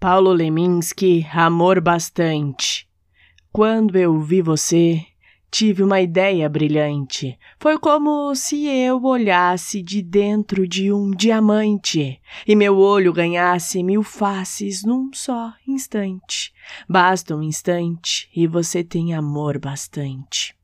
Paulo Leminski, amor bastante. Quando eu vi você, tive uma ideia brilhante. Foi como se eu olhasse de dentro de um diamante e meu olho ganhasse mil faces num só instante. Basta um instante e você tem amor bastante.